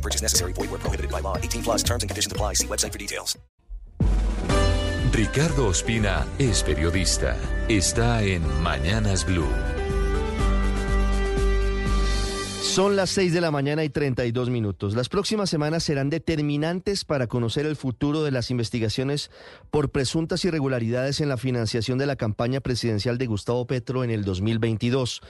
No purchase necessary. Void where prohibited by law. 18 plus terms and conditions apply. See website for details. Ricardo Ospina es periodista. Está en Mañanas Blue. Son las 6 de la mañana y 32 minutos. Las próximas semanas serán determinantes para conocer el futuro de las investigaciones por presuntas irregularidades en la financiación de la campaña presidencial de Gustavo Petro en el 2022.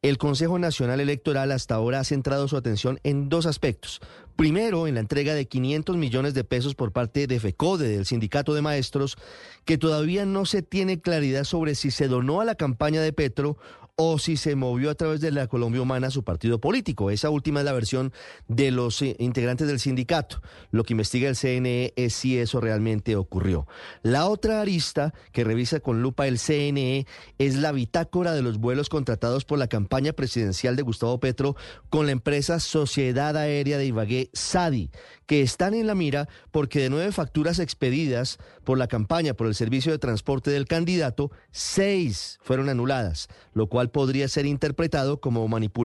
El Consejo Nacional Electoral hasta ahora ha centrado su atención en dos aspectos. Primero, en la entrega de 500 millones de pesos por parte de FECODE, del Sindicato de Maestros, que todavía no se tiene claridad sobre si se donó a la campaña de Petro o si se movió a través de la Colombia Humana a su partido político. Esa última es la versión de los eh, integrantes del sindicato. Lo que investiga el CNE es si eso realmente ocurrió. La otra arista que revisa con lupa el CNE es la bitácora de los vuelos contratados por la campaña presidencial de Gustavo Petro con la empresa Sociedad Aérea de Ibagué, SADI, que están en la mira porque de nueve facturas expedidas por la campaña por el servicio de transporte del candidato, seis fueron anuladas, lo cual podría ser interpretado como manipulación.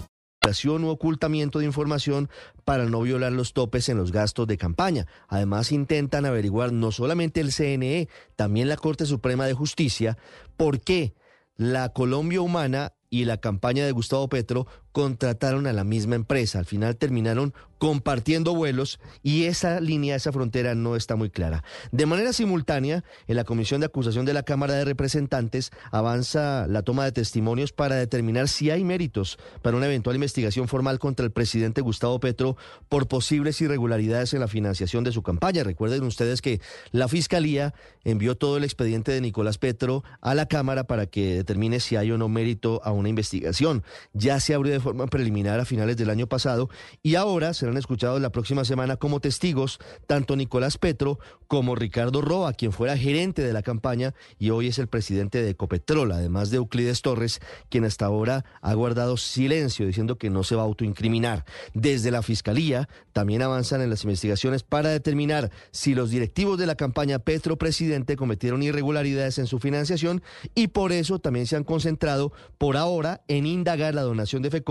U ocultamiento de información para no violar los topes en los gastos de campaña. Además, intentan averiguar no solamente el CNE, también la Corte Suprema de Justicia, por qué la Colombia Humana y la campaña de Gustavo Petro contrataron a la misma empresa. Al final terminaron compartiendo vuelos y esa línea, esa frontera no está muy clara. De manera simultánea, en la Comisión de Acusación de la Cámara de Representantes avanza la toma de testimonios para determinar si hay méritos para una eventual investigación formal contra el presidente Gustavo Petro por posibles irregularidades en la financiación de su campaña. Recuerden ustedes que la Fiscalía envió todo el expediente de Nicolás Petro a la Cámara para que determine si hay o no mérito a una investigación. Ya se abrió de forma preliminar a finales del año pasado y ahora serán escuchados la próxima semana como testigos tanto Nicolás Petro como Ricardo Roa, quien fuera gerente de la campaña y hoy es el presidente de Ecopetrol, además de Euclides Torres, quien hasta ahora ha guardado silencio diciendo que no se va a autoincriminar. Desde la Fiscalía también avanzan en las investigaciones para determinar si los directivos de la campaña Petro Presidente cometieron irregularidades en su financiación y por eso también se han concentrado por ahora en indagar la donación de FECO